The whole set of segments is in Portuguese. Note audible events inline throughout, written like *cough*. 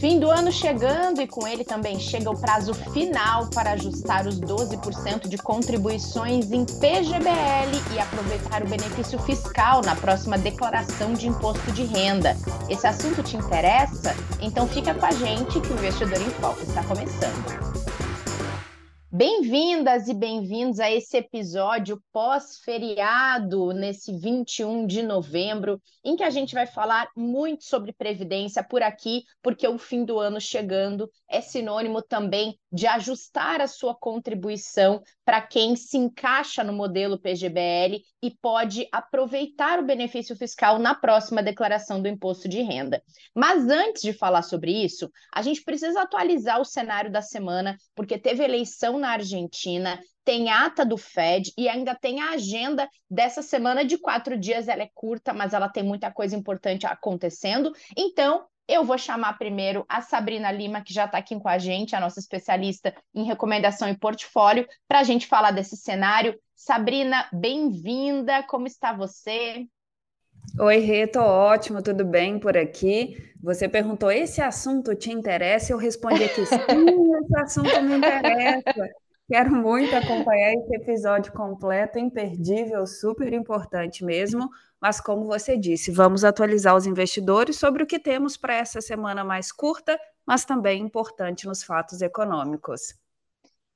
Fim do ano chegando e com ele também chega o prazo final para ajustar os 12% de contribuições em PGBL e aproveitar o benefício fiscal na próxima declaração de imposto de renda. Esse assunto te interessa? Então fica com a gente que o Investidor em Foco está começando. Bem-vindas e bem-vindos a esse episódio pós-feriado, nesse 21 de novembro, em que a gente vai falar muito sobre previdência por aqui, porque o fim do ano chegando é sinônimo também de ajustar a sua contribuição para quem se encaixa no modelo PGBL e pode aproveitar o benefício fiscal na próxima declaração do imposto de renda. Mas antes de falar sobre isso, a gente precisa atualizar o cenário da semana, porque teve eleição na Argentina, tem ata do Fed e ainda tem a agenda dessa semana de quatro dias. Ela é curta, mas ela tem muita coisa importante acontecendo. Então, eu vou chamar primeiro a Sabrina Lima, que já está aqui com a gente, a nossa especialista em recomendação e portfólio, para a gente falar desse cenário. Sabrina, bem-vinda, como está você? Oi, Rê, tô ótimo, tudo bem por aqui? Você perguntou, esse assunto te interessa? Eu respondi que sim, *laughs* esse assunto me interessa. Quero muito acompanhar esse episódio completo, imperdível, super importante mesmo. Mas, como você disse, vamos atualizar os investidores sobre o que temos para essa semana mais curta, mas também importante nos fatos econômicos.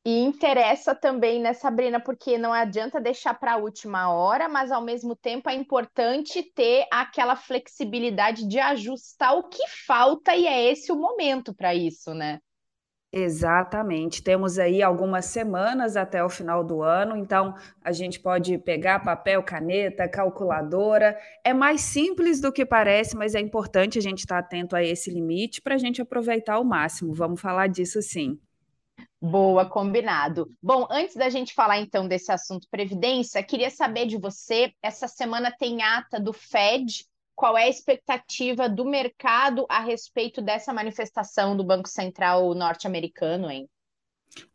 E interessa também, né, Sabrina, porque não adianta deixar para a última hora, mas ao mesmo tempo é importante ter aquela flexibilidade de ajustar o que falta, e é esse o momento para isso, né? Exatamente. Temos aí algumas semanas até o final do ano, então a gente pode pegar papel, caneta, calculadora. É mais simples do que parece, mas é importante a gente estar atento a esse limite para a gente aproveitar ao máximo. Vamos falar disso sim. Boa, combinado. Bom, antes da gente falar então desse assunto previdência, queria saber de você, essa semana tem ata do Fed qual é a expectativa do mercado a respeito dessa manifestação do Banco Central norte-americano, hein?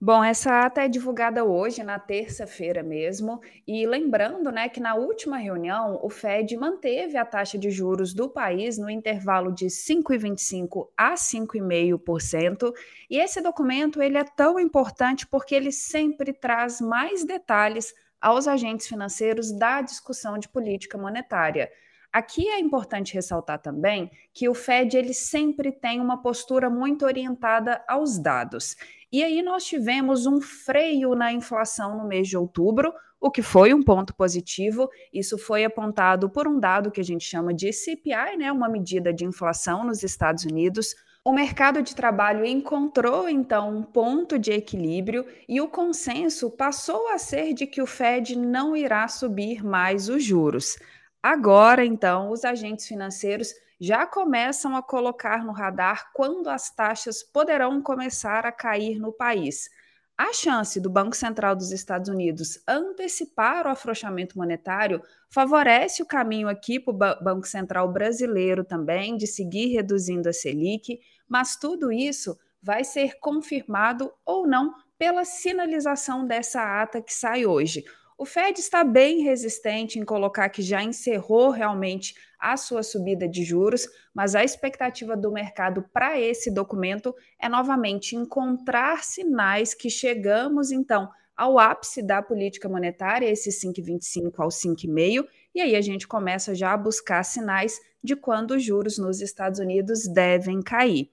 Bom, essa ata é divulgada hoje, na terça-feira mesmo, e lembrando, né, que na última reunião o Fed manteve a taxa de juros do país no intervalo de 5,25 a 5,5%, e esse documento ele é tão importante porque ele sempre traz mais detalhes aos agentes financeiros da discussão de política monetária. Aqui é importante ressaltar também que o Fed ele sempre tem uma postura muito orientada aos dados. E aí nós tivemos um freio na inflação no mês de outubro, o que foi um ponto positivo. Isso foi apontado por um dado que a gente chama de CPI, né, uma medida de inflação nos Estados Unidos. O mercado de trabalho encontrou então um ponto de equilíbrio e o consenso passou a ser de que o Fed não irá subir mais os juros. Agora, então, os agentes financeiros já começam a colocar no radar quando as taxas poderão começar a cair no país. A chance do Banco Central dos Estados Unidos antecipar o afrouxamento monetário favorece o caminho aqui para o Banco Central brasileiro também de seguir reduzindo a Selic, mas tudo isso vai ser confirmado ou não pela sinalização dessa ata que sai hoje. O Fed está bem resistente em colocar que já encerrou realmente a sua subida de juros, mas a expectativa do mercado para esse documento é novamente encontrar sinais que chegamos então ao ápice da política monetária, esse 5,25 ao 5,5, e aí a gente começa já a buscar sinais de quando os juros nos Estados Unidos devem cair.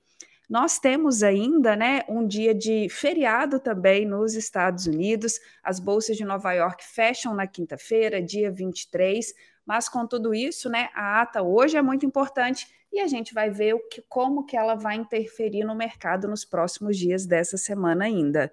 Nós temos ainda né, um dia de feriado também nos Estados Unidos. As bolsas de Nova York fecham na quinta-feira, dia 23. Mas com tudo isso, né, a ata hoje é muito importante e a gente vai ver o que, como que ela vai interferir no mercado nos próximos dias dessa semana ainda.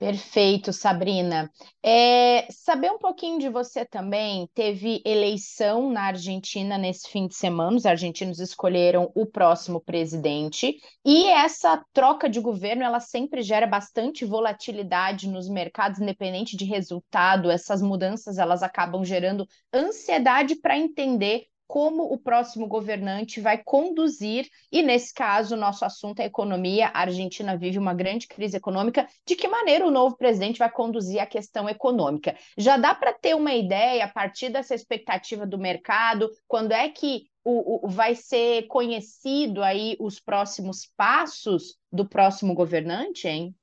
Perfeito, Sabrina. É, saber um pouquinho de você também. Teve eleição na Argentina nesse fim de semana. Os argentinos escolheram o próximo presidente e essa troca de governo ela sempre gera bastante volatilidade nos mercados, independente de resultado. Essas mudanças elas acabam gerando ansiedade para entender como o próximo governante vai conduzir, e nesse caso, nosso assunto é economia. A Argentina vive uma grande crise econômica. De que maneira o novo presidente vai conduzir a questão econômica? Já dá para ter uma ideia, a partir dessa expectativa do mercado, quando é que o, o, vai ser conhecido aí os próximos passos do próximo governante, hein?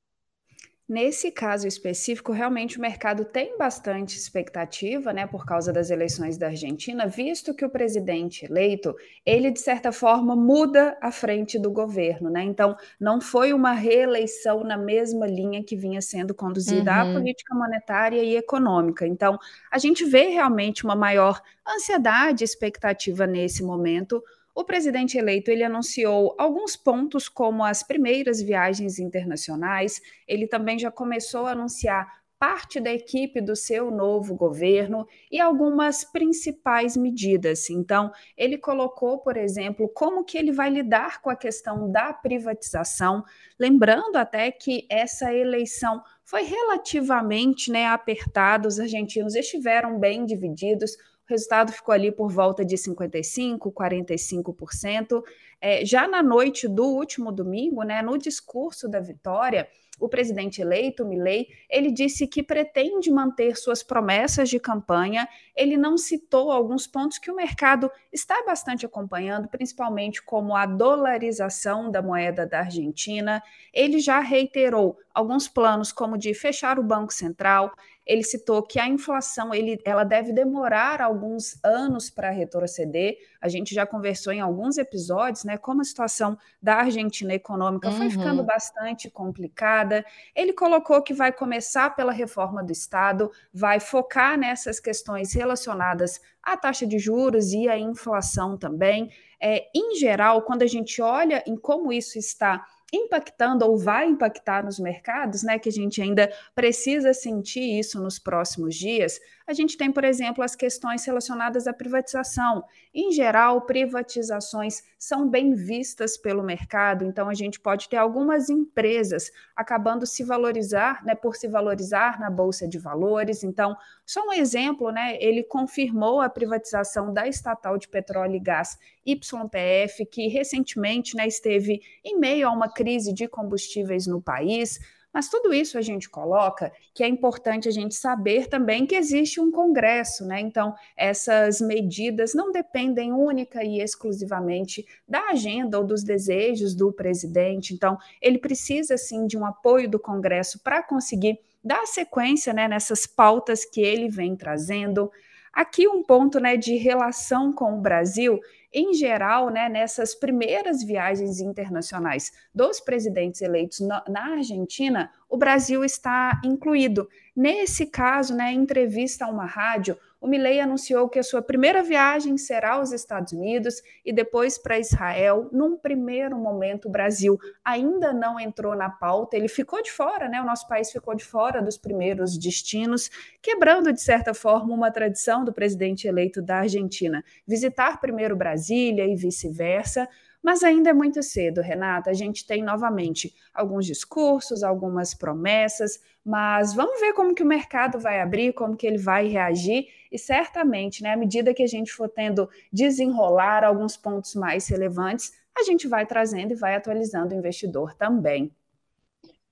Nesse caso específico, realmente o mercado tem bastante expectativa, né, por causa das eleições da Argentina, visto que o presidente eleito, ele de certa forma muda a frente do governo, né? Então, não foi uma reeleição na mesma linha que vinha sendo conduzida uhum. a política monetária e econômica. Então, a gente vê realmente uma maior ansiedade, expectativa nesse momento o presidente eleito ele anunciou alguns pontos como as primeiras viagens internacionais. Ele também já começou a anunciar parte da equipe do seu novo governo e algumas principais medidas. Então, ele colocou, por exemplo, como que ele vai lidar com a questão da privatização, lembrando até que essa eleição foi relativamente né, apertada, os argentinos estiveram bem divididos, o resultado ficou ali por volta de 55%, 45%. É, já na noite do último domingo, né, no discurso da vitória, o presidente eleito, Milley, ele disse que pretende manter suas promessas de campanha. Ele não citou alguns pontos que o mercado está bastante acompanhando, principalmente como a dolarização da moeda da Argentina. Ele já reiterou alguns planos como de fechar o Banco Central, ele citou que a inflação ele, ela deve demorar alguns anos para retroceder. A gente já conversou em alguns episódios, né, como a situação da Argentina econômica uhum. foi ficando bastante complicada. Ele colocou que vai começar pela reforma do Estado, vai focar nessas questões relacionadas à taxa de juros e à inflação também. É, em geral, quando a gente olha em como isso está impactando ou vai impactar nos mercados, né, que a gente ainda precisa sentir isso nos próximos dias, a gente tem, por exemplo, as questões relacionadas à privatização. Em geral, privatizações são bem vistas pelo mercado, então a gente pode ter algumas empresas acabando se valorizar, né, por se valorizar na bolsa de valores. Então, só um exemplo, né, ele confirmou a privatização da estatal de petróleo e gás YPF, que recentemente, né, esteve em meio a uma crise de combustíveis no país. Mas tudo isso a gente coloca que é importante a gente saber também que existe um Congresso, né? Então, essas medidas não dependem única e exclusivamente da agenda ou dos desejos do presidente. Então, ele precisa sim de um apoio do Congresso para conseguir dar sequência né, nessas pautas que ele vem trazendo. Aqui um ponto né, de relação com o Brasil, em geral, né, nessas primeiras viagens internacionais dos presidentes eleitos na, na Argentina, o Brasil está incluído. Nesse caso, né, em entrevista a uma rádio, o Milley anunciou que a sua primeira viagem será aos Estados Unidos e depois para Israel. Num primeiro momento, o Brasil ainda não entrou na pauta, ele ficou de fora, né? O nosso país ficou de fora dos primeiros destinos, quebrando, de certa forma, uma tradição do presidente eleito da Argentina, visitar primeiro Brasília e vice-versa. Mas ainda é muito cedo, Renata. A gente tem novamente alguns discursos, algumas promessas, mas vamos ver como que o mercado vai abrir, como que ele vai reagir e certamente, né, à medida que a gente for tendo desenrolar alguns pontos mais relevantes, a gente vai trazendo e vai atualizando o investidor também.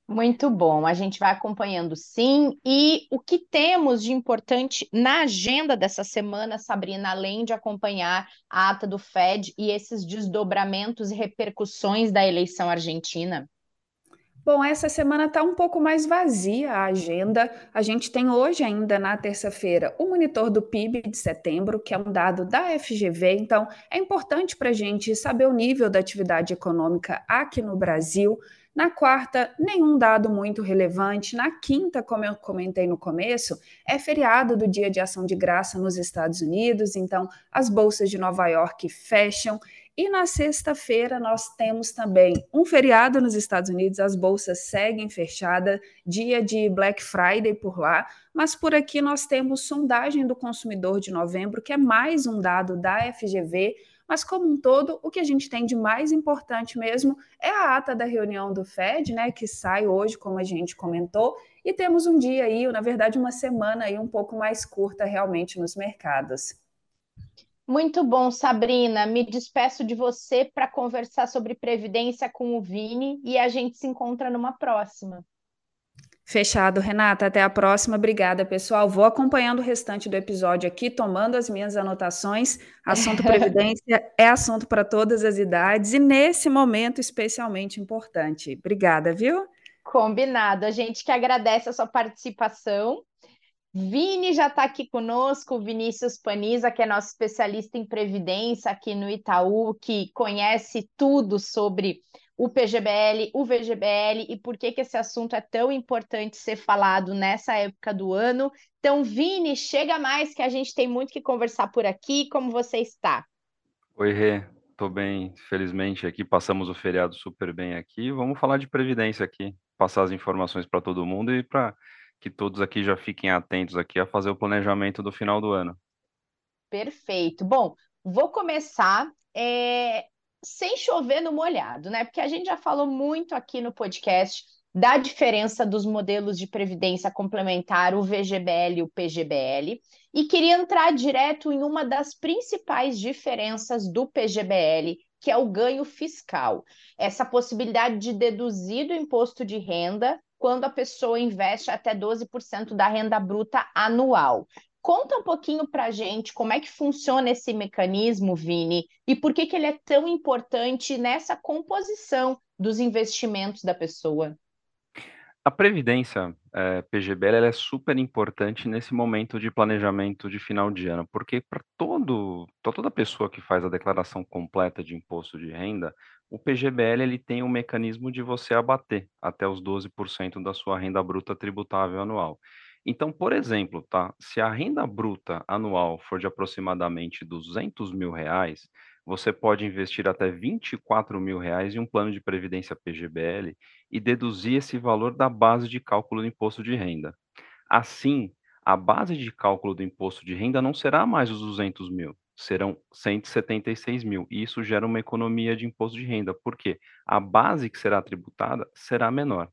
Muito bom, a gente vai acompanhando sim. E o que temos de importante na agenda dessa semana, Sabrina, além de acompanhar a ata do Fed e esses desdobramentos e repercussões da eleição argentina? Bom, essa semana está um pouco mais vazia a agenda. A gente tem hoje ainda, na terça-feira, o monitor do PIB de setembro, que é um dado da FGV. Então, é importante para a gente saber o nível da atividade econômica aqui no Brasil. Na quarta, nenhum dado muito relevante. Na quinta, como eu comentei no começo, é feriado do Dia de Ação de Graça nos Estados Unidos, então as bolsas de Nova York fecham. E na sexta-feira nós temos também um feriado nos Estados Unidos, as bolsas seguem fechadas, dia de Black Friday por lá, mas por aqui nós temos sondagem do consumidor de novembro, que é mais um dado da FGV, mas como um todo, o que a gente tem de mais importante mesmo é a ata da reunião do Fed, né, que sai hoje, como a gente comentou, e temos um dia aí, na verdade, uma semana aí um pouco mais curta realmente nos mercados. Muito bom, Sabrina. Me despeço de você para conversar sobre previdência com o Vini e a gente se encontra numa próxima. Fechado, Renata. Até a próxima. Obrigada, pessoal. Vou acompanhando o restante do episódio aqui, tomando as minhas anotações. Assunto *laughs* Previdência é assunto para todas as idades e nesse momento especialmente importante. Obrigada, viu? Combinado. A gente que agradece a sua participação. Vini já está aqui conosco, Vinícius Paniza, que é nosso especialista em previdência aqui no Itaú, que conhece tudo sobre o PGBL, o VGBL e por que, que esse assunto é tão importante ser falado nessa época do ano. Então, Vini, chega mais que a gente tem muito que conversar por aqui. Como você está? Oi, Rê. Tô bem, felizmente aqui passamos o feriado super bem aqui. Vamos falar de previdência aqui, passar as informações para todo mundo e para que todos aqui já fiquem atentos aqui a fazer o planejamento do final do ano. Perfeito. Bom, vou começar é, sem chover no molhado, né? Porque a gente já falou muito aqui no podcast da diferença dos modelos de previdência complementar, o VGBL e o PGBL, e queria entrar direto em uma das principais diferenças do PGBL, que é o ganho fiscal. Essa possibilidade de deduzir do imposto de renda quando a pessoa investe até 12% da renda bruta anual. Conta um pouquinho para a gente como é que funciona esse mecanismo, Vini, e por que, que ele é tão importante nessa composição dos investimentos da pessoa. A previdência é, PGBL é super importante nesse momento de planejamento de final de ano, porque para todo, toda pessoa que faz a declaração completa de imposto de renda, o PGBL ele tem um mecanismo de você abater até os 12% da sua renda bruta tributável anual. Então, por exemplo, tá? Se a renda bruta anual for de aproximadamente 200 mil reais, você pode investir até 24 mil reais em um plano de previdência PGBL e deduzir esse valor da base de cálculo do imposto de renda. Assim, a base de cálculo do imposto de renda não será mais os 200 mil, serão 176 mil. E isso gera uma economia de imposto de renda, porque a base que será tributada será menor.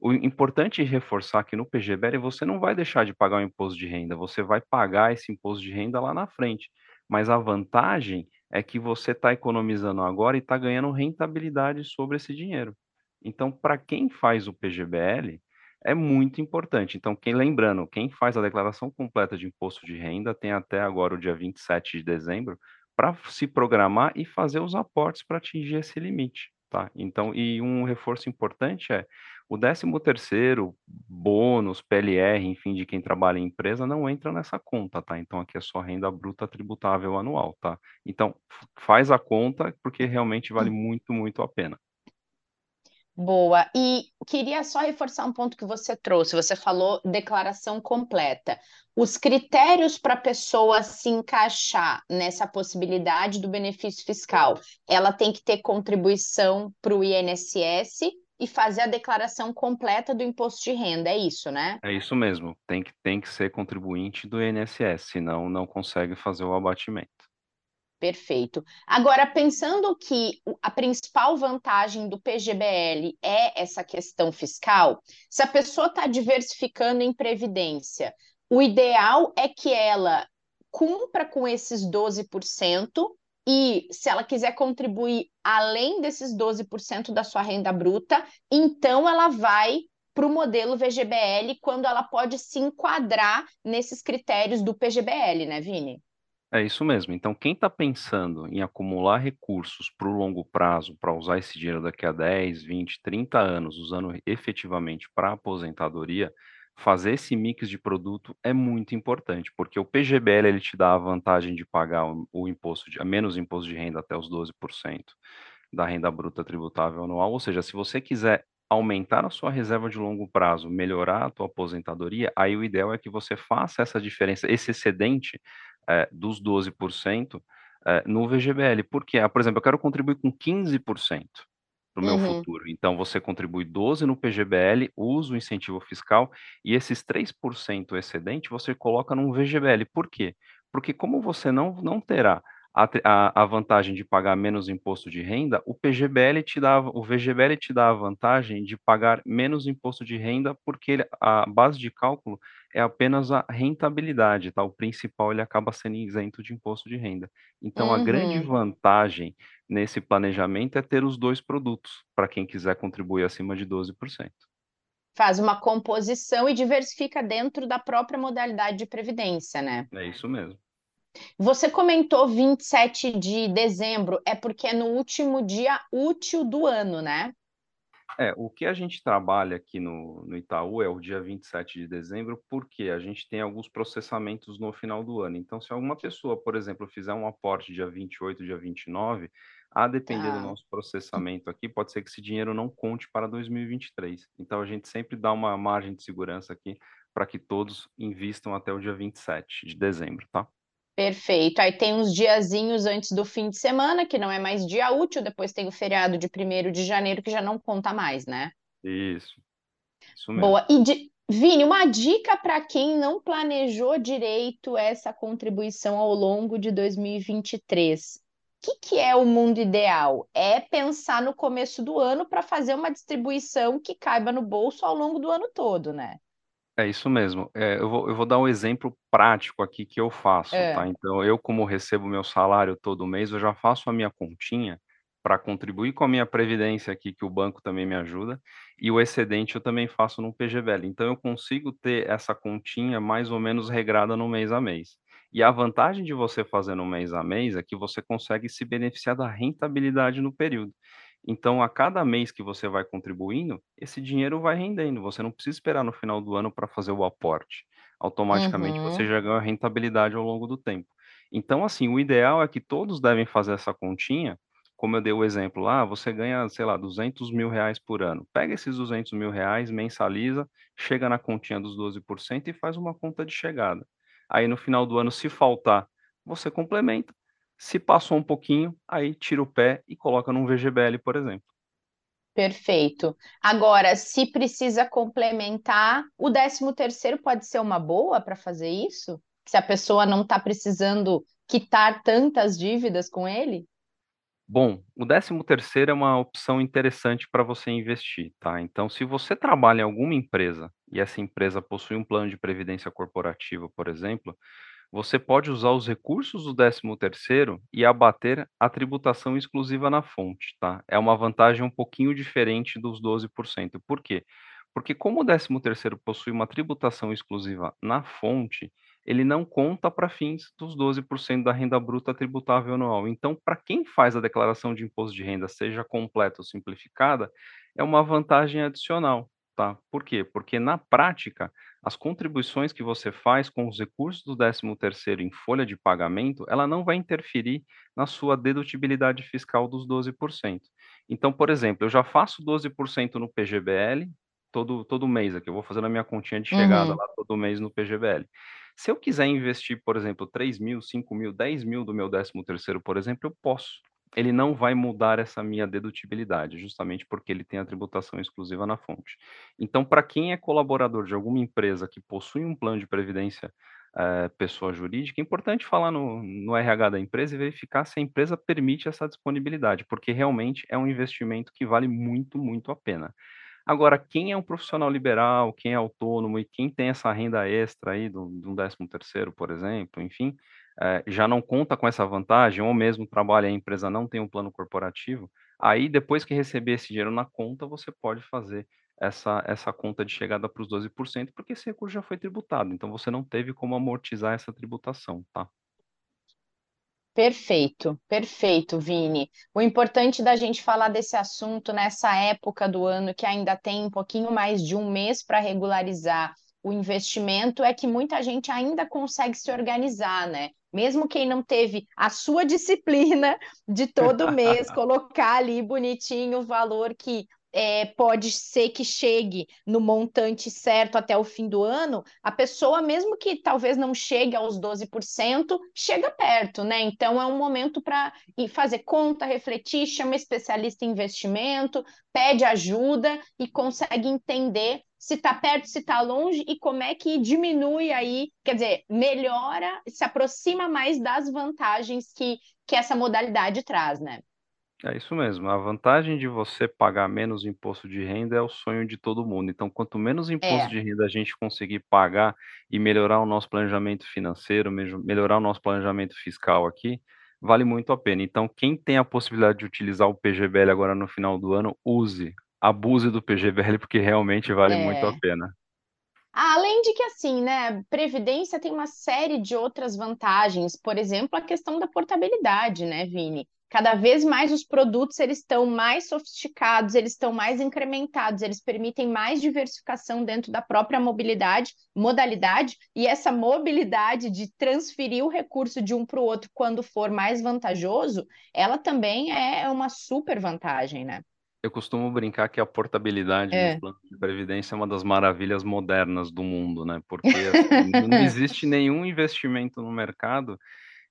O importante reforçar que no PGBL você não vai deixar de pagar o imposto de renda, você vai pagar esse imposto de renda lá na frente. Mas a vantagem é que você está economizando agora e está ganhando rentabilidade sobre esse dinheiro. Então, para quem faz o PGBL, é muito importante. Então, quem lembrando, quem faz a declaração completa de imposto de renda tem até agora o dia 27 de dezembro para se programar e fazer os aportes para atingir esse limite, tá? Então, e um reforço importante é o 13º bônus, PLR, enfim, de quem trabalha em empresa não entra nessa conta, tá? Então aqui é só renda bruta tributável anual, tá? Então faz a conta porque realmente vale muito, muito a pena. Boa. E queria só reforçar um ponto que você trouxe. Você falou declaração completa. Os critérios para a pessoa se encaixar nessa possibilidade do benefício fiscal, ela tem que ter contribuição para o INSS e fazer a declaração completa do imposto de renda, é isso, né? É isso mesmo, tem que, tem que ser contribuinte do INSS, senão não consegue fazer o abatimento. Perfeito. Agora, pensando que a principal vantagem do PGBL é essa questão fiscal, se a pessoa está diversificando em previdência, o ideal é que ela cumpra com esses 12%, e se ela quiser contribuir além desses 12% da sua renda bruta, então ela vai para o modelo VGBL quando ela pode se enquadrar nesses critérios do PGBL, né, Vini? É isso mesmo. Então, quem está pensando em acumular recursos para o longo prazo, para usar esse dinheiro daqui a 10, 20, 30 anos, usando efetivamente para aposentadoria, fazer esse mix de produto é muito importante, porque o PGBL ele te dá a vantagem de pagar o, o imposto de a menos imposto de renda até os 12% da renda bruta tributável anual, ou seja, se você quiser aumentar a sua reserva de longo prazo, melhorar a tua aposentadoria, aí o ideal é que você faça essa diferença, esse excedente é, dos 12% é, no VGBL. Porque, por exemplo, eu quero contribuir com 15% para o meu uhum. futuro. Então, você contribui 12 no PGBL, usa o incentivo fiscal e esses 3% excedente você coloca num VGBL. Por quê? Porque como você não, não terá a, a, a, vantagem de pagar menos imposto de renda, o PGBL te dá, o VGBL te dá a vantagem de pagar menos imposto de renda, porque ele, a base de cálculo é apenas a rentabilidade, tá? O principal ele acaba sendo isento de imposto de renda. Então, uhum. a grande uhum. vantagem nesse planejamento é ter os dois produtos, para quem quiser contribuir acima de 12%. Faz uma composição e diversifica dentro da própria modalidade de previdência, né? É isso mesmo. Você comentou 27 de dezembro, é porque é no último dia útil do ano, né? É, o que a gente trabalha aqui no, no Itaú é o dia 27 de dezembro, porque a gente tem alguns processamentos no final do ano. Então, se alguma pessoa, por exemplo, fizer um aporte dia 28, dia 29, a depender do Tá. nosso processamento aqui, pode ser que esse dinheiro não conte para 2023. Então, a gente sempre dá uma margem de segurança aqui para que todos invistam até o dia 27 de dezembro, tá? Perfeito. Aí tem uns diazinhos antes do fim de semana, que não é mais dia útil, depois tem o feriado de primeiro de janeiro, que já não conta mais, né? Isso, isso mesmo. Boa. E de... Vini, uma dica para quem não planejou direito essa contribuição ao longo de 2023. O que, que é o mundo ideal? É pensar no começo do ano para fazer uma distribuição que caiba no bolso ao longo do ano todo, né? É isso mesmo. É, eu vou, eu vou dar um exemplo prático aqui que eu faço, tá? É. Então, eu, como recebo meu salário todo mês, eu já faço a minha continha para contribuir com a minha previdência aqui, que o banco também me ajuda, e o excedente eu também faço no PGBL. Então, eu consigo ter essa continha mais ou menos regrada no mês a mês. E a vantagem de você fazer no mês a mês é que você consegue se beneficiar da rentabilidade no período. Então, a cada mês que você vai contribuindo, esse dinheiro vai rendendo. Você não precisa esperar no final do ano para fazer o aporte. Automaticamente você Uhum. já ganha rentabilidade ao longo do tempo. Então, assim, o ideal é que todos devem fazer essa continha. Como eu dei o exemplo lá, você ganha, sei lá, 200 mil reais por ano. Pega esses 200 mil reais, mensaliza, chega na continha dos 12% e faz uma conta de chegada. Aí no final do ano, se faltar, você complementa se passou um pouquinho, aí tira o pé e coloca num VGBL, por exemplo. Perfeito. Agora, se precisa complementar, o décimo terceiro pode ser uma boa para fazer isso? Se a pessoa não está precisando quitar tantas dívidas com ele? Bom, o décimo terceiro é uma opção interessante para você investir, tá? Então, se você trabalha em alguma empresa e essa empresa possui um plano de previdência corporativa, por exemplo, você pode usar os recursos do décimo terceiro e abater a tributação exclusiva na fonte, tá? É uma vantagem um pouquinho diferente dos 12%. Por quê? Porque como o décimo terceiro possui uma tributação exclusiva na fonte, ele não conta para fins dos 12% da renda bruta tributável anual. Então, para quem faz a declaração de imposto de renda, seja completa ou simplificada, é uma vantagem adicional, tá? Por quê? Porque na prática, as contribuições que você faz com os recursos do décimo terceiro em folha de pagamento, ela não vai interferir na sua dedutibilidade fiscal dos 12%. Então, por exemplo, eu já faço 12% no PGBL todo, todo mês aqui, eu vou fazendo a minha continha de chegada Uhum. lá todo mês no PGBL. Se eu quiser investir, por exemplo, 3 mil, 5 mil, 10 mil do meu décimo terceiro, por exemplo, eu posso. Ele não vai mudar essa minha dedutibilidade, justamente porque ele tem a tributação exclusiva na fonte. Então, para quem é colaborador de alguma empresa que possui um plano de previdência, eh, pessoa jurídica, é importante falar no, no RH da empresa e verificar se a empresa permite essa disponibilidade, porque realmente é um investimento que vale muito, muito a pena. Agora, quem é um profissional liberal, quem é autônomo e quem tem essa renda extra aí do, um décimo terceiro, por exemplo, enfim, eh, já não conta com essa vantagem, ou mesmo trabalha em empresa não tem um plano corporativo, aí depois que receber esse dinheiro na conta, você pode fazer essa, essa conta de chegada para os 12%, porque esse recurso já foi tributado, então você não teve como amortizar essa tributação, tá? Perfeito, perfeito, Vini. O importante da gente falar desse assunto nessa época do ano que ainda tem um pouquinho mais de um mês para regularizar o investimento é que muita gente ainda consegue se organizar, né? Mesmo quem não teve a sua *laughs* disciplina de todo mês *laughs* colocar ali bonitinho o valor que é, pode ser que chegue no montante certo até o fim do ano, a pessoa, mesmo que talvez não chegue aos 12%, chega perto, né? Então é um momento para fazer conta, refletir, chama especialista em investimento, pede ajuda e consegue entender se está perto, se está longe e como é que diminui aí, quer dizer, melhora, se aproxima mais das vantagens que, que essa modalidade traz, né? É isso mesmo. A vantagem de você pagar menos imposto de renda é o sonho de todo mundo. Então, quanto menos imposto É, de renda a gente conseguir pagar e melhorar o nosso planejamento financeiro, melhorar o nosso planejamento fiscal aqui, vale muito a pena. Então, quem tem a possibilidade de utilizar o PGBL agora no final do ano, use. Abuse do PGBL porque realmente vale é. muito a pena. Além de que, assim, né, Previdência tem uma série de outras vantagens, por exemplo, a questão da portabilidade, né, Vini? Cada vez mais os produtos eles estão mais sofisticados, eles estão mais incrementados, eles permitem mais diversificação dentro da própria mobilidade, modalidade, e essa mobilidade de transferir o recurso de um para o outro quando for mais vantajoso, ela também é uma super vantagem, né? Eu costumo brincar que a portabilidade é. nos planos de previdência é uma das maravilhas modernas do mundo, né? Porque assim, não *laughs* existe nenhum investimento no mercado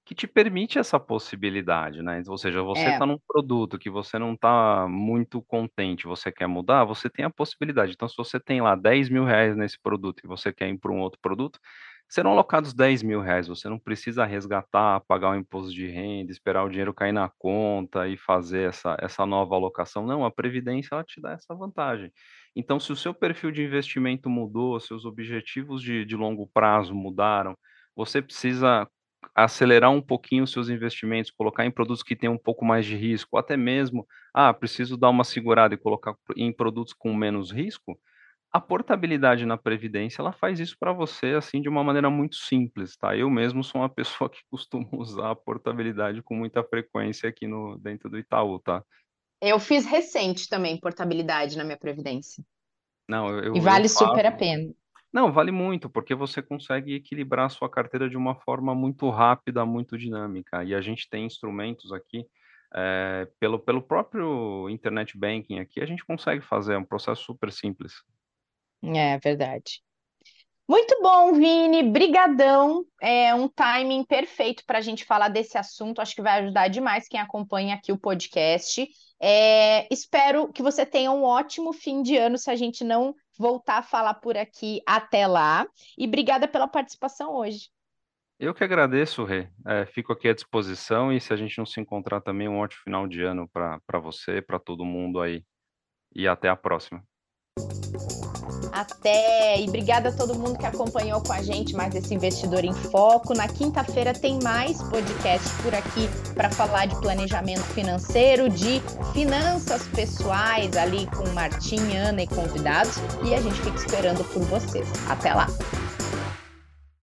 que te permite essa possibilidade, né? Ou seja, você está é. num produto que você não está muito contente, você quer mudar, você tem a possibilidade. Então, se você tem lá 10 mil reais nesse produto e você quer ir para um outro produto, serão alocados 10 mil reais. Você não precisa resgatar, pagar o imposto de renda, esperar o dinheiro cair na conta e fazer essa, essa nova alocação. Não, a Previdência ela te dá essa vantagem. Então, se o seu perfil de investimento mudou, seus objetivos de, de longo prazo mudaram, você precisa acelerar um pouquinho os seus investimentos, colocar em produtos que têm um pouco mais de risco, até mesmo, ah, preciso dar uma segurada e colocar em produtos com menos risco, a portabilidade na previdência, ela faz isso para você, assim, de uma maneira muito simples, tá? Eu mesmo sou uma *laughs* pessoa que costuma usar a portabilidade com muita frequência aqui no dentro do Itaú, tá? Eu fiz recente também portabilidade na minha previdência. Não, eu, e vale super a pena. Não, vale muito, porque você consegue equilibrar a sua carteira de uma forma muito rápida, muito dinâmica. E a gente tem instrumentos aqui, é, pelo, pelo próprio internet banking aqui, a gente consegue fazer, é um processo super simples. É verdade. Muito bom, Vini, brigadão. É um timing perfeito para a gente falar desse assunto. Acho que vai ajudar demais quem acompanha aqui o podcast. É, espero que você tenha um ótimo fim de ano, se a gente não voltar a falar por aqui até lá. E obrigada pela participação hoje. Eu que agradeço, Rê. É, fico aqui à disposição e se a gente não se encontrar também, um ótimo final de ano para você, para todo mundo aí. E até a próxima. Até! E obrigada a todo mundo que acompanhou com a gente mais esse Investidor em Foco. Na quinta-feira tem mais podcast por aqui para falar de planejamento financeiro, de finanças pessoais ali com Martim, Ana e convidados. E a gente fica esperando por vocês. Até lá!